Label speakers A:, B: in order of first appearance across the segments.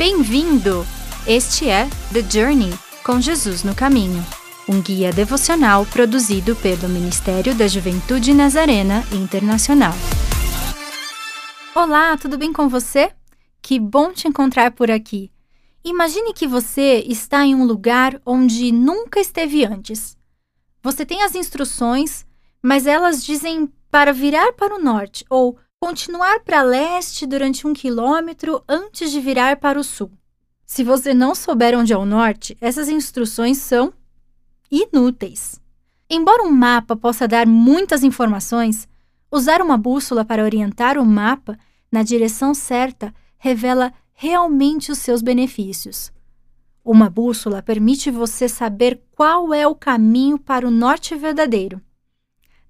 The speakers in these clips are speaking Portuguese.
A: Bem-vindo! Este é The Journey com Jesus no Caminho, um guia devocional produzido pelo Ministério da Juventude Nazarena Internacional. Olá, tudo bem com você? Que bom te encontrar por aqui. Imagine que você está em um lugar onde nunca esteve antes. Você tem as instruções, mas elas dizem para virar para o norte ou continuar para leste durante um quilômetro antes de virar para o sul. Se você não souber onde é o norte, essas instruções são inúteis. Embora um mapa possa dar muitas informações, usar uma bússola para orientar o mapa na direção certa revela realmente os seus benefícios. Uma bússola permite você saber qual é o caminho para o norte verdadeiro.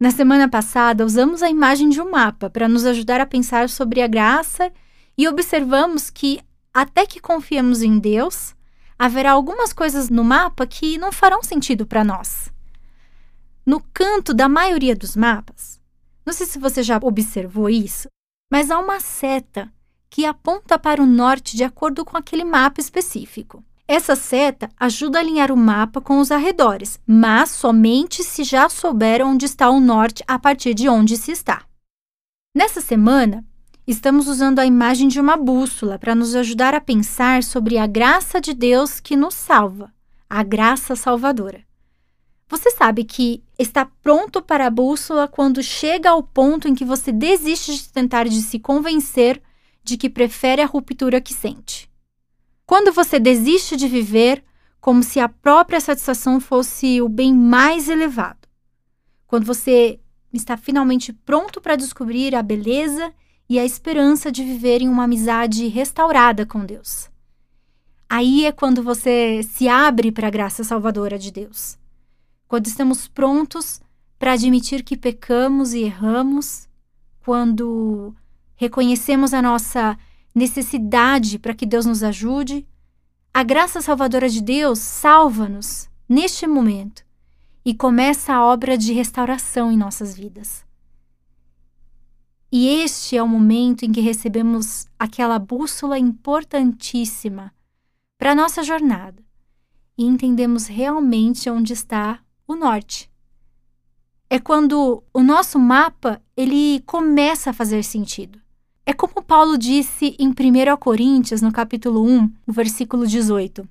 A: Na semana passada, usamos a imagem de um mapa para nos ajudar a pensar sobre a graça e observamos que, até que confiemos em Deus, haverá algumas coisas no mapa que não farão sentido para nós. No canto da maioria dos mapas, não sei se você já observou isso, mas há uma seta que aponta para o norte de acordo com aquele mapa específico. Essa seta ajuda a alinhar o mapa com os arredores, mas somente se já souber onde está o norte a partir de onde se está. Nessa semana, estamos usando a imagem de uma bússola para nos ajudar a pensar sobre a graça de Deus que nos salva, a graça salvadora. Você sabe que está pronto para a bússola quando chega ao ponto em que você desiste de tentar de se convencer de que prefere a ruptura que sente. Quando você desiste de viver como se a própria satisfação fosse o bem mais elevado. Quando você está finalmente pronto para descobrir a beleza e a esperança de viver em uma amizade restaurada com Deus. Aí é quando você se abre para a graça salvadora de Deus. Quando estamos prontos para admitir que pecamos e erramos, quando reconhecemos a nossa necessidade para que Deus nos ajude, a graça salvadora de Deus salva-nos neste momento e começa a obra de restauração em nossas vidas. E este é o momento em que recebemos aquela bússola importantíssima para a nossa jornada e entendemos realmente onde está o norte. É quando o nosso mapa ele começa a fazer sentido. É como Paulo disse em 1 Coríntios, no capítulo 1, no versículo 18,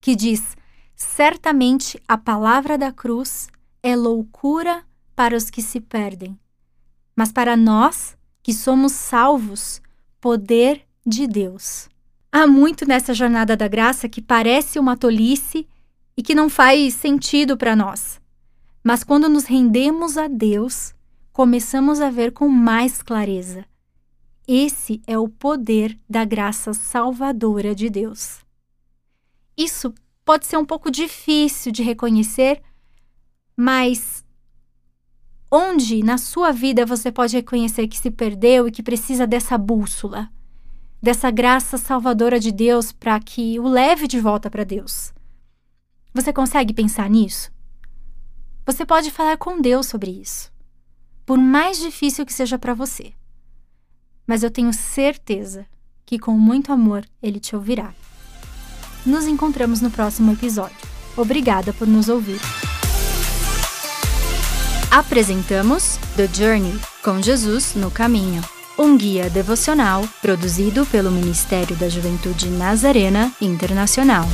A: que diz: Certamente a palavra da cruz é loucura para os que se perdem, mas para nós que somos salvos, poder de Deus. Há muito nessa jornada da graça que parece uma tolice e que não faz sentido para nós. Mas quando nos rendemos a Deus, começamos a ver com mais clareza esse é o poder da graça salvadora de Deus. Isso pode ser um pouco difícil de reconhecer, mas onde na sua vida você pode reconhecer que se perdeu e que precisa dessa bússola, dessa graça salvadora de Deus para que o leve de volta para Deus? Você consegue pensar nisso? Você pode falar com Deus sobre isso, por mais difícil que seja para você mas eu tenho certeza que com muito amor ele te ouvirá. Nos encontramos no próximo episódio. Obrigada por nos ouvir. Apresentamos The Journey com Jesus no Caminho, um guia devocional produzido pelo Ministério da Juventude Nazarena Internacional.